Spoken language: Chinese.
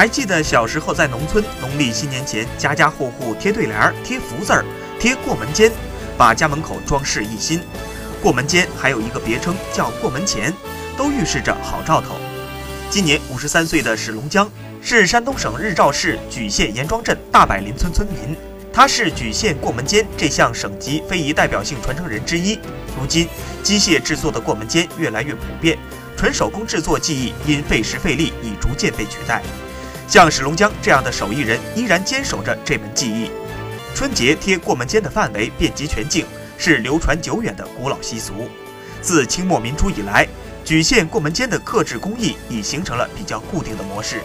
还记得小时候在农村，农历新年前，家家户户贴对联、贴福字儿、贴过门肩，把家门口装饰一新。过门肩还有一个别称叫过门钱，都预示着好兆头。今年五十三岁的史龙江是山东省日照市莒县严庄镇大柏林村村民，他是莒县过门肩这项省级非遗代表性传承人之一。如今，机械制作的过门肩越来越普遍，纯手工制作技艺因费时费力已逐渐被取代。像史龙江这样的手艺人依然坚守着这门技艺。春节贴过门间的范围遍及全境，是流传久远的古老习俗。自清末民初以来，莒县过门间的刻制工艺已形成了比较固定的模式。